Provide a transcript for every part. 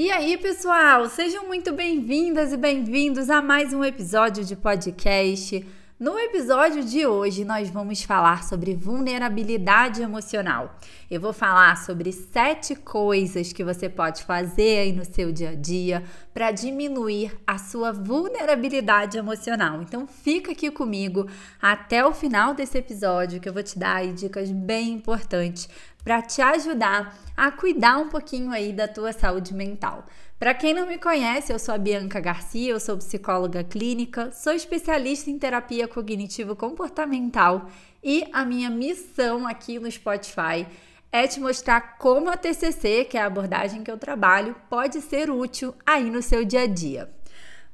E aí, pessoal, sejam muito bem-vindas e bem-vindos a mais um episódio de podcast. No episódio de hoje, nós vamos falar sobre vulnerabilidade emocional. Eu vou falar sobre sete coisas que você pode fazer aí no seu dia a dia para diminuir a sua vulnerabilidade emocional. Então, fica aqui comigo até o final desse episódio que eu vou te dar dicas bem importantes para te ajudar a cuidar um pouquinho aí da tua saúde mental. Para quem não me conhece, eu sou a Bianca Garcia, eu sou psicóloga clínica, sou especialista em terapia cognitivo-comportamental e a minha missão aqui no Spotify é te mostrar como a TCC, que é a abordagem que eu trabalho, pode ser útil aí no seu dia a dia.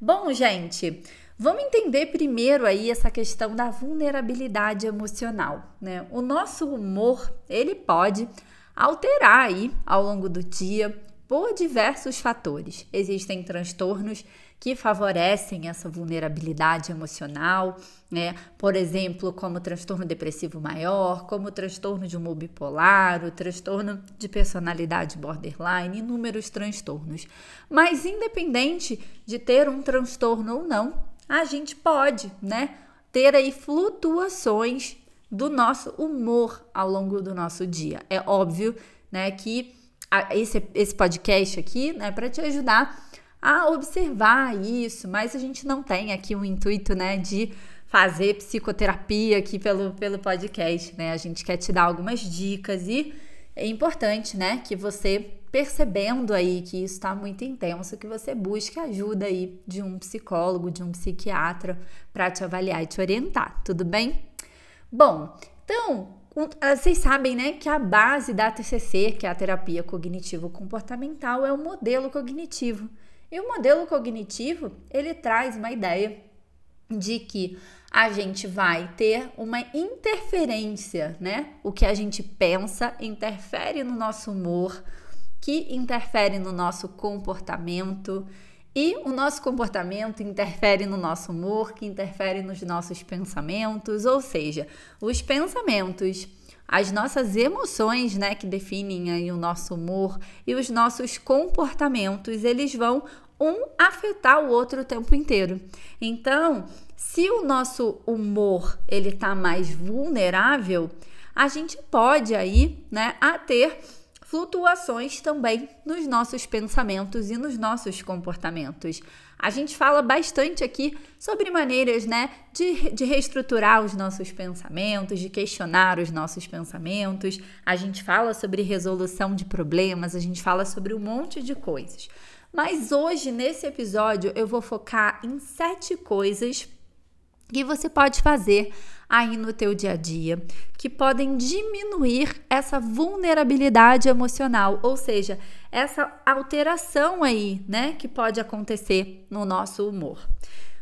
Bom, gente, Vamos entender primeiro aí essa questão da vulnerabilidade emocional, né? O nosso humor, ele pode alterar aí ao longo do dia por diversos fatores. Existem transtornos que favorecem essa vulnerabilidade emocional, né? Por exemplo, como o transtorno depressivo maior, como o transtorno de humor bipolar, o transtorno de personalidade borderline, inúmeros transtornos. Mas independente de ter um transtorno ou não, a gente pode, né, ter aí flutuações do nosso humor ao longo do nosso dia. É óbvio, né, que esse, esse podcast aqui, né, para te ajudar a observar isso, mas a gente não tem aqui o intuito, né, de fazer psicoterapia aqui pelo, pelo podcast, né? A gente quer te dar algumas dicas e é importante, né, que você percebendo aí que isso está muito intenso, que você busque ajuda aí de um psicólogo, de um psiquiatra para te avaliar e te orientar, tudo bem? Bom, então, ah, vocês sabem, né, que a base da TCC, que é a terapia cognitivo-comportamental, é o modelo cognitivo. E o modelo cognitivo, ele traz uma ideia de que a gente vai ter uma interferência, né? O que a gente pensa interfere no nosso humor, que interfere no nosso comportamento. E o nosso comportamento interfere no nosso humor, que interfere nos nossos pensamentos, ou seja, os pensamentos, as nossas emoções, né, que definem aí o nosso humor e os nossos comportamentos, eles vão um afetar o outro o tempo inteiro. Então, se o nosso humor ele tá mais vulnerável, a gente pode aí, né, a ter flutuações também nos nossos pensamentos e nos nossos comportamentos. A gente fala bastante aqui sobre maneiras né, de, de reestruturar os nossos pensamentos, de questionar os nossos pensamentos. A gente fala sobre resolução de problemas, a gente fala sobre um monte de coisas. Mas hoje, nesse episódio, eu vou focar em sete coisas que você pode fazer aí no teu dia a dia, que podem diminuir essa vulnerabilidade emocional, ou seja, essa alteração aí, né, que pode acontecer no nosso humor.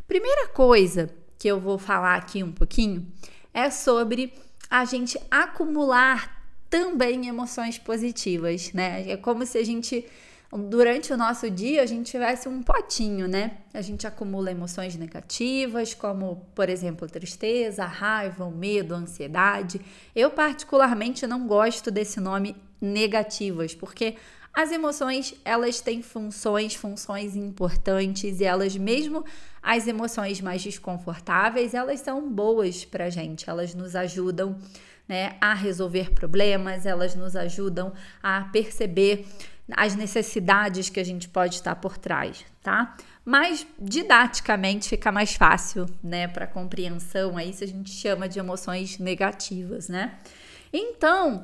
Primeira coisa que eu vou falar aqui um pouquinho é sobre a gente acumular também emoções positivas, né? É como se a gente durante o nosso dia a gente tivesse um potinho, né? A gente acumula emoções negativas, como, por exemplo, tristeza, raiva, medo, ansiedade. Eu, particularmente, não gosto desse nome negativas, porque as emoções, elas têm funções, funções importantes e elas mesmo as emoções mais desconfortáveis, elas são boas pra gente, elas nos ajudam, né, a resolver problemas, elas nos ajudam a perceber as necessidades que a gente pode estar por trás, tá? Mas didaticamente fica mais fácil, né, para compreensão aí se a gente chama de emoções negativas, né? Então,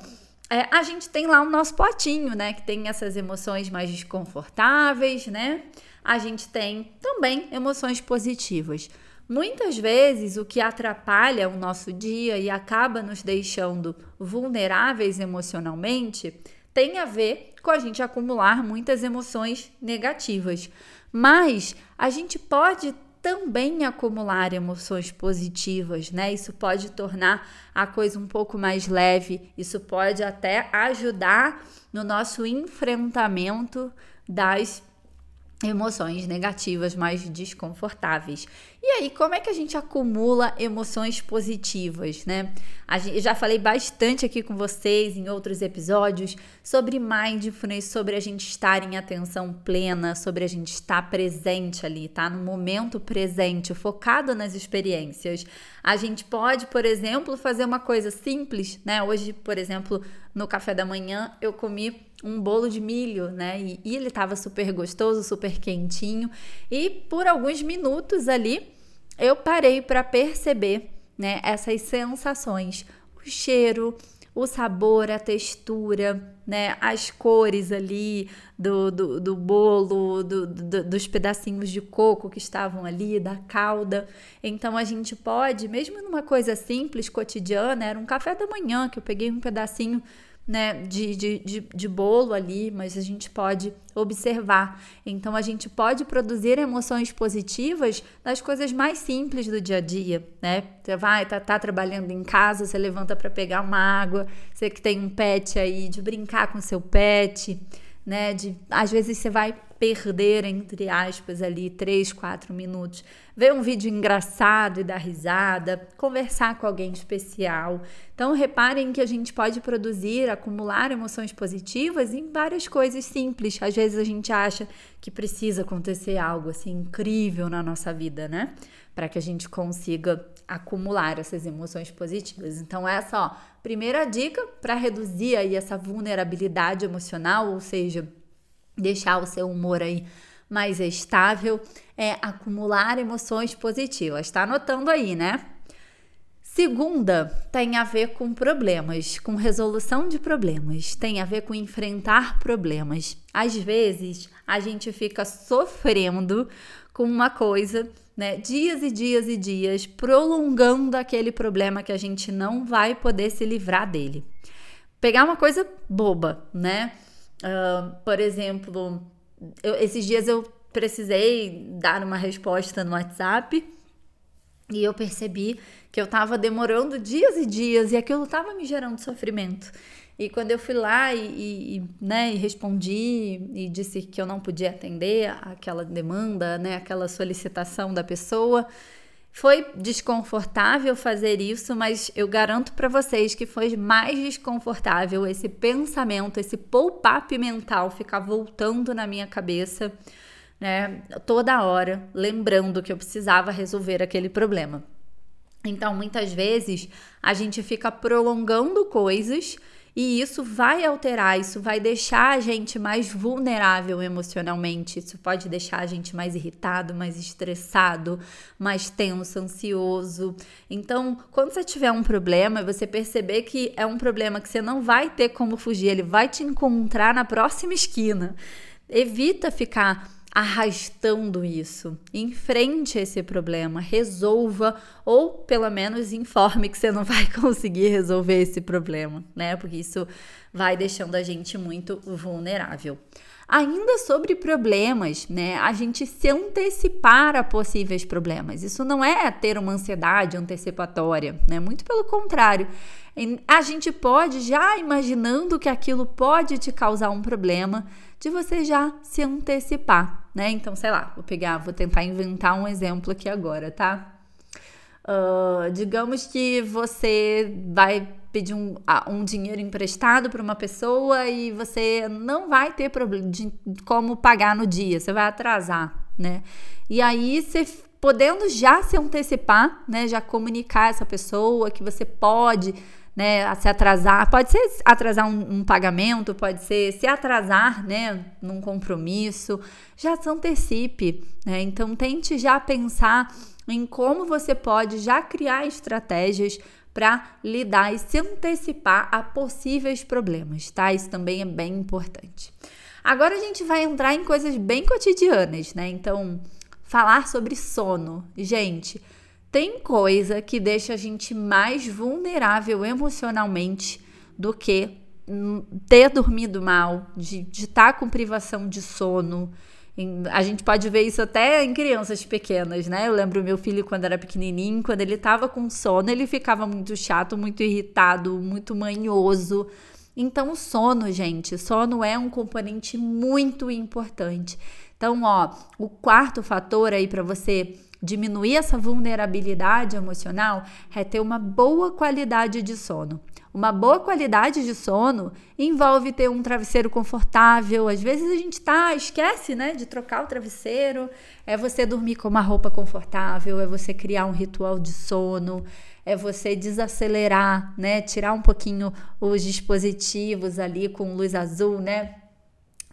é, a gente tem lá o nosso potinho, né, que tem essas emoções mais desconfortáveis, né? A gente tem também emoções positivas. Muitas vezes o que atrapalha o nosso dia e acaba nos deixando vulneráveis emocionalmente tem a ver com a gente acumular muitas emoções negativas. Mas a gente pode também acumular emoções positivas, né? Isso pode tornar a coisa um pouco mais leve, isso pode até ajudar no nosso enfrentamento das emoções negativas mais desconfortáveis. E aí, como é que a gente acumula emoções positivas, né? Eu já falei bastante aqui com vocês em outros episódios sobre mindfulness, sobre a gente estar em atenção plena, sobre a gente estar presente ali, tá? No momento presente, focado nas experiências. A gente pode, por exemplo, fazer uma coisa simples, né? Hoje, por exemplo, no café da manhã, eu comi um bolo de milho, né? E, e ele estava super gostoso, super quentinho. E por alguns minutos ali, eu parei para perceber, né? Essas sensações, o cheiro, o sabor, a textura, né? As cores ali do, do, do bolo, do, do, dos pedacinhos de coco que estavam ali, da calda. Então a gente pode, mesmo numa coisa simples, cotidiana, era um café da manhã que eu peguei um pedacinho né, de, de, de, de, bolo ali, mas a gente pode observar. Então, a gente pode produzir emoções positivas nas coisas mais simples do dia a dia, né? Você vai, tá, tá trabalhando em casa, você levanta para pegar uma água, você que tem um pet aí, de brincar com seu pet, né? De, às vezes você vai perder, entre aspas, ali três, quatro minutos, ver um vídeo engraçado e dar risada, conversar com alguém especial. Então, reparem que a gente pode produzir, acumular emoções positivas em várias coisas simples. Às vezes a gente acha que precisa acontecer algo assim incrível na nossa vida, né? Para que a gente consiga acumular essas emoções positivas. Então, essa, ó, primeira dica para reduzir aí essa vulnerabilidade emocional, ou seja, deixar o seu humor aí mais estável, é acumular emoções positivas. Tá anotando aí, né? Segunda tem a ver com problemas, com resolução de problemas, tem a ver com enfrentar problemas. Às vezes a gente fica sofrendo com uma coisa, né, dias e dias e dias, prolongando aquele problema que a gente não vai poder se livrar dele. Pegar uma coisa boba, né? Por exemplo, eu, esses dias eu precisei dar uma resposta no WhatsApp e eu percebi que eu estava demorando dias e dias e aquilo estava me gerando sofrimento. E quando eu fui lá e, e, né, e respondi e disse que eu não podia atender aquela demanda, né, aquela solicitação da pessoa, foi desconfortável fazer isso, mas eu garanto para vocês que foi mais desconfortável esse pensamento, esse pop-up mental ficar voltando na minha cabeça, né, toda hora, lembrando que eu precisava resolver aquele problema. Então, muitas vezes a gente fica prolongando coisas e isso vai alterar, isso vai deixar a gente mais vulnerável emocionalmente. Isso pode deixar a gente mais irritado, mais estressado, mais tenso, ansioso. Então, quando você tiver um problema, você perceber que é um problema que você não vai ter como fugir, ele vai te encontrar na próxima esquina. Evita ficar arrastando isso. Enfrente esse problema, resolva ou pelo menos informe que você não vai conseguir resolver esse problema, né? Porque isso vai deixando a gente muito vulnerável. Ainda sobre problemas, né? A gente se antecipar a possíveis problemas. Isso não é ter uma ansiedade antecipatória, né? Muito pelo contrário. A gente pode já imaginando que aquilo pode te causar um problema, de você já se antecipar, né? Então, sei lá, vou pegar, vou tentar inventar um exemplo aqui agora, tá? Uh, digamos que você vai pedir um, um dinheiro emprestado para uma pessoa e você não vai ter problema de como pagar no dia, você vai atrasar, né? E aí você podendo já se antecipar, né, já comunicar essa pessoa que você pode né, se atrasar, pode ser atrasar um, um, pagamento, pode ser se atrasar, né, num compromisso, já se antecipe, né, então tente já pensar em como você pode já criar estratégias para lidar e se antecipar a possíveis problemas, tá? Isso também é bem importante. Agora a gente vai entrar em coisas bem cotidianas, né? Então, falar sobre sono. Gente, tem coisa que deixa a gente mais vulnerável emocionalmente do que ter dormido mal, de estar tá com privação de sono. A gente pode ver isso até em crianças pequenas, né? Eu lembro meu filho quando era pequenininho, quando ele estava com sono, ele ficava muito chato, muito irritado, muito manhoso. Então, sono, gente, sono é um componente muito importante. Então, ó, o quarto fator aí para você diminuir essa vulnerabilidade emocional é ter uma boa qualidade de sono. Uma boa qualidade de sono envolve ter um travesseiro confortável. Às vezes a gente tá, esquece, né, de trocar o travesseiro. É você dormir com uma roupa confortável, é você criar um ritual de sono, é você desacelerar, né, tirar um pouquinho os dispositivos ali com luz azul, né?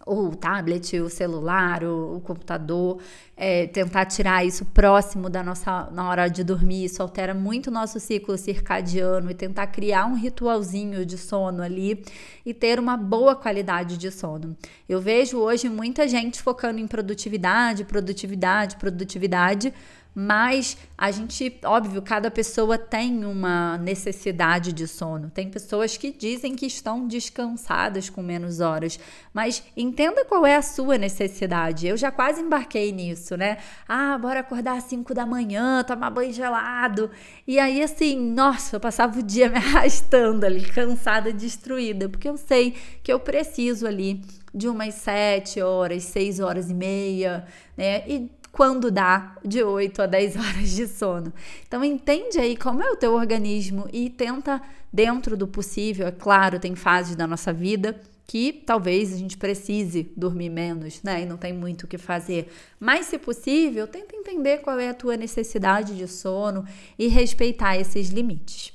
o tablet, o celular, o, o computador, é, tentar tirar isso próximo da nossa na hora de dormir, isso altera muito o nosso ciclo circadiano e tentar criar um ritualzinho de sono ali e ter uma boa qualidade de sono. Eu vejo hoje muita gente focando em produtividade, produtividade, produtividade, mas a gente, óbvio, cada pessoa tem uma necessidade de sono. Tem pessoas que dizem que estão descansadas com menos horas, mas entenda qual é a sua necessidade. Eu já quase embarquei nisso, né? Ah, bora acordar às 5 da manhã, tomar banho gelado. E aí, assim, nossa, eu passava o dia me arrastando ali, cansada, destruída, porque eu sei que eu preciso ali de umas 7 horas, 6 horas e meia, né? E quando dá de 8 a 10 horas de sono. Então entende aí como é o teu organismo e tenta dentro do possível, é claro, tem fases da nossa vida que talvez a gente precise dormir menos, né? E não tem muito o que fazer. Mas, se possível, tenta entender qual é a tua necessidade de sono e respeitar esses limites.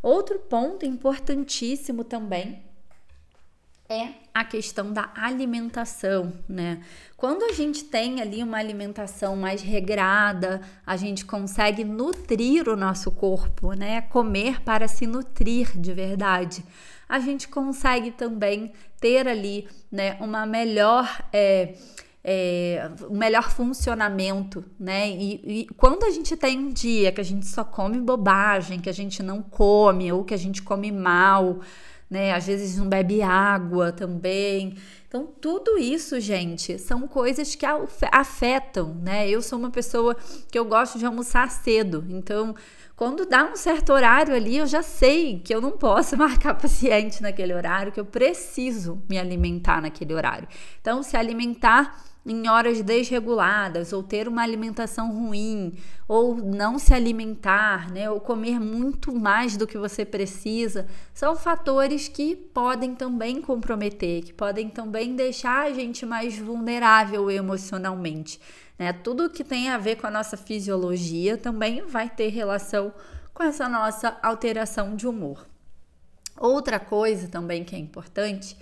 Outro ponto importantíssimo também é a questão da alimentação, né? Quando a gente tem ali uma alimentação mais regrada, a gente consegue nutrir o nosso corpo, né? Comer para se nutrir de verdade. A gente consegue também ter ali, né, uma melhor. É, é, um melhor funcionamento, né? E, e, quando a gente tem um dia que a gente só come bobagem, que a gente não come, ou que a gente come mal, né? Às vezes não bebe água também. Então, tudo isso, gente, são coisas que afetam, né? Eu sou uma pessoa que eu gosto de almoçar cedo, então quando dá um certo horário ali, eu já sei que eu não posso marcar paciente naquele horário, que eu preciso me alimentar naquele horário. Então, se alimentar em horas desreguladas, ou ter uma alimentação ruim, ou não se alimentar, né, ou comer muito mais do que você precisa, são fatores que podem também comprometer, que podem também deixar a gente mais vulnerável emocionalmente. Né? Tudo que tem a ver com a nossa fisiologia também vai ter relação com essa nossa alteração de humor. Outra coisa também que é importante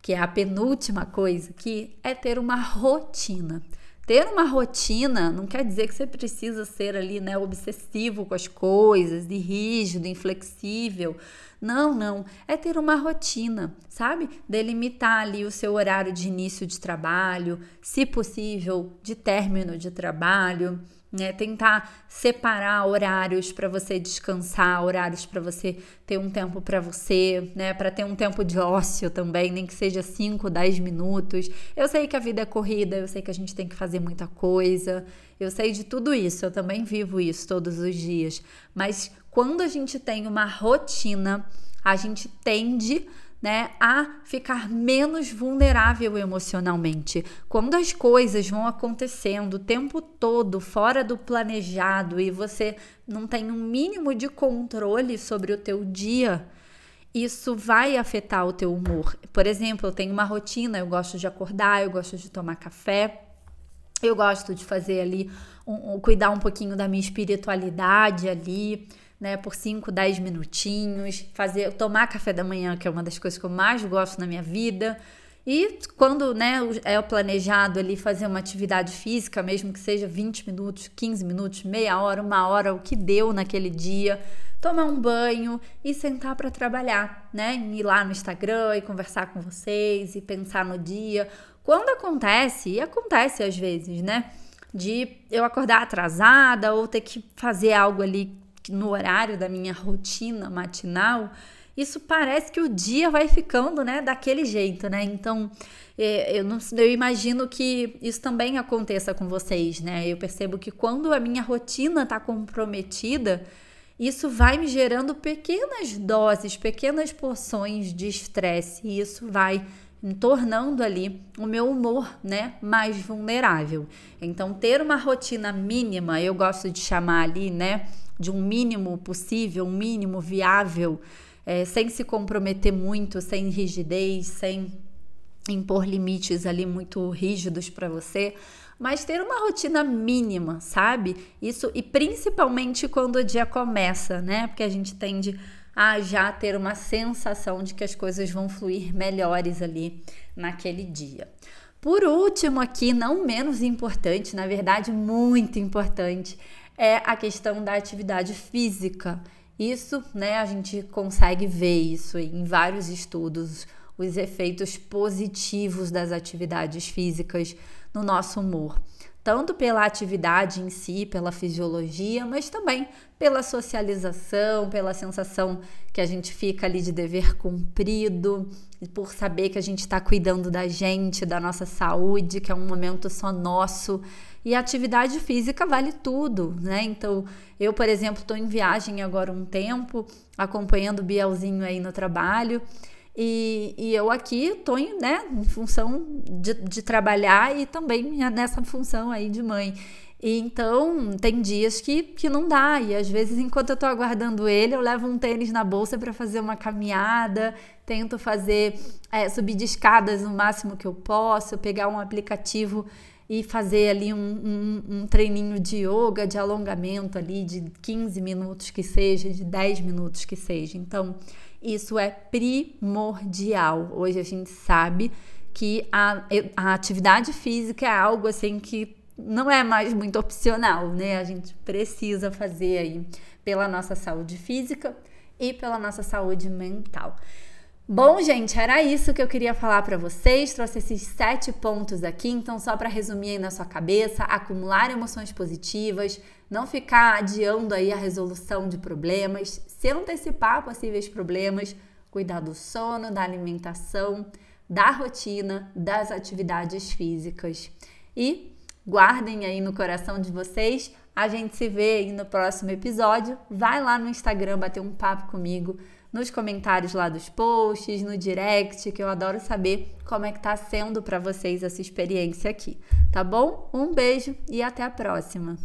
que é a penúltima coisa que é ter uma rotina. Ter uma rotina não quer dizer que você precisa ser ali, né, obsessivo com as coisas, e rígido, inflexível. Não, não. É ter uma rotina, sabe? Delimitar ali o seu horário de início de trabalho, se possível, de término de trabalho né? Tentar separar horários para você descansar, horários para você ter um tempo para você, né? Para ter um tempo de ócio também, nem que seja 5, 10 minutos. Eu sei que a vida é corrida, eu sei que a gente tem que fazer muita coisa. Eu sei de tudo isso, eu também vivo isso todos os dias. Mas quando a gente tem uma rotina, a gente tende né, a ficar menos vulnerável emocionalmente. Quando as coisas vão acontecendo o tempo todo fora do planejado e você não tem um mínimo de controle sobre o teu dia, isso vai afetar o teu humor. Por exemplo, eu tenho uma rotina, eu gosto de acordar, eu gosto de tomar café, eu gosto de fazer ali, um, um, cuidar um pouquinho da minha espiritualidade ali né, por 5, 10 minutinhos, fazer, tomar café da manhã, que é uma das coisas que eu mais gosto na minha vida. E quando né, é planejado ali fazer uma atividade física, mesmo que seja 20 minutos, 15 minutos, meia hora, uma hora, o que deu naquele dia, tomar um banho e sentar para trabalhar, né? Ir lá no Instagram e conversar com vocês e pensar no dia. Quando acontece, e acontece às vezes, né? De eu acordar atrasada ou ter que fazer algo ali no horário da minha rotina matinal, isso parece que o dia vai ficando, né, daquele jeito, né? Então, é, eu, não, eu imagino que isso também aconteça com vocês, né? Eu percebo que quando a minha rotina está comprometida, isso vai me gerando pequenas doses, pequenas porções de estresse e isso vai tornando ali o meu humor, né, mais vulnerável. Então, ter uma rotina mínima, eu gosto de chamar ali, né, de um mínimo possível, um mínimo viável, é, sem se comprometer muito, sem rigidez, sem impor limites ali muito rígidos para você, mas ter uma rotina mínima, sabe? Isso e principalmente quando o dia começa, né? Porque a gente tende a já ter uma sensação de que as coisas vão fluir melhores ali naquele dia. Por último, aqui, não menos importante, na verdade, muito importante, é a questão da atividade física. Isso, né, a gente consegue ver isso em vários estudos, os efeitos positivos das atividades físicas no nosso humor, tanto pela atividade em si, pela fisiologia, mas também pela socialização, pela sensação que a gente fica ali de dever cumprido, por saber que a gente está cuidando da gente, da nossa saúde, que é um momento só nosso. E a atividade física vale tudo, né? Então, eu, por exemplo, estou em viagem agora um tempo, acompanhando o Bielzinho aí no trabalho. E, e eu aqui estou em, né, em função de, de trabalhar e também nessa função aí de mãe. E então tem dias que, que não dá. E às vezes, enquanto eu tô aguardando ele, eu levo um tênis na bolsa para fazer uma caminhada, tento fazer é, subir de escadas o máximo que eu posso, pegar um aplicativo e fazer ali um, um, um treininho de yoga, de alongamento ali, de 15 minutos que seja, de 10 minutos que seja. Então, isso é primordial. Hoje a gente sabe que a, a atividade física é algo assim que não é mais muito opcional, né? A gente precisa fazer aí pela nossa saúde física e pela nossa saúde mental. Bom, gente, era isso que eu queria falar para vocês. Trouxe esses sete pontos aqui. Então, só para resumir aí na sua cabeça: acumular emoções positivas, não ficar adiando aí a resolução de problemas, se antecipar possíveis problemas, cuidar do sono, da alimentação, da rotina, das atividades físicas. E guardem aí no coração de vocês. A gente se vê aí no próximo episódio. Vai lá no Instagram bater um papo comigo nos comentários lá dos posts, no direct, que eu adoro saber como é que tá sendo para vocês essa experiência aqui, tá bom? Um beijo e até a próxima.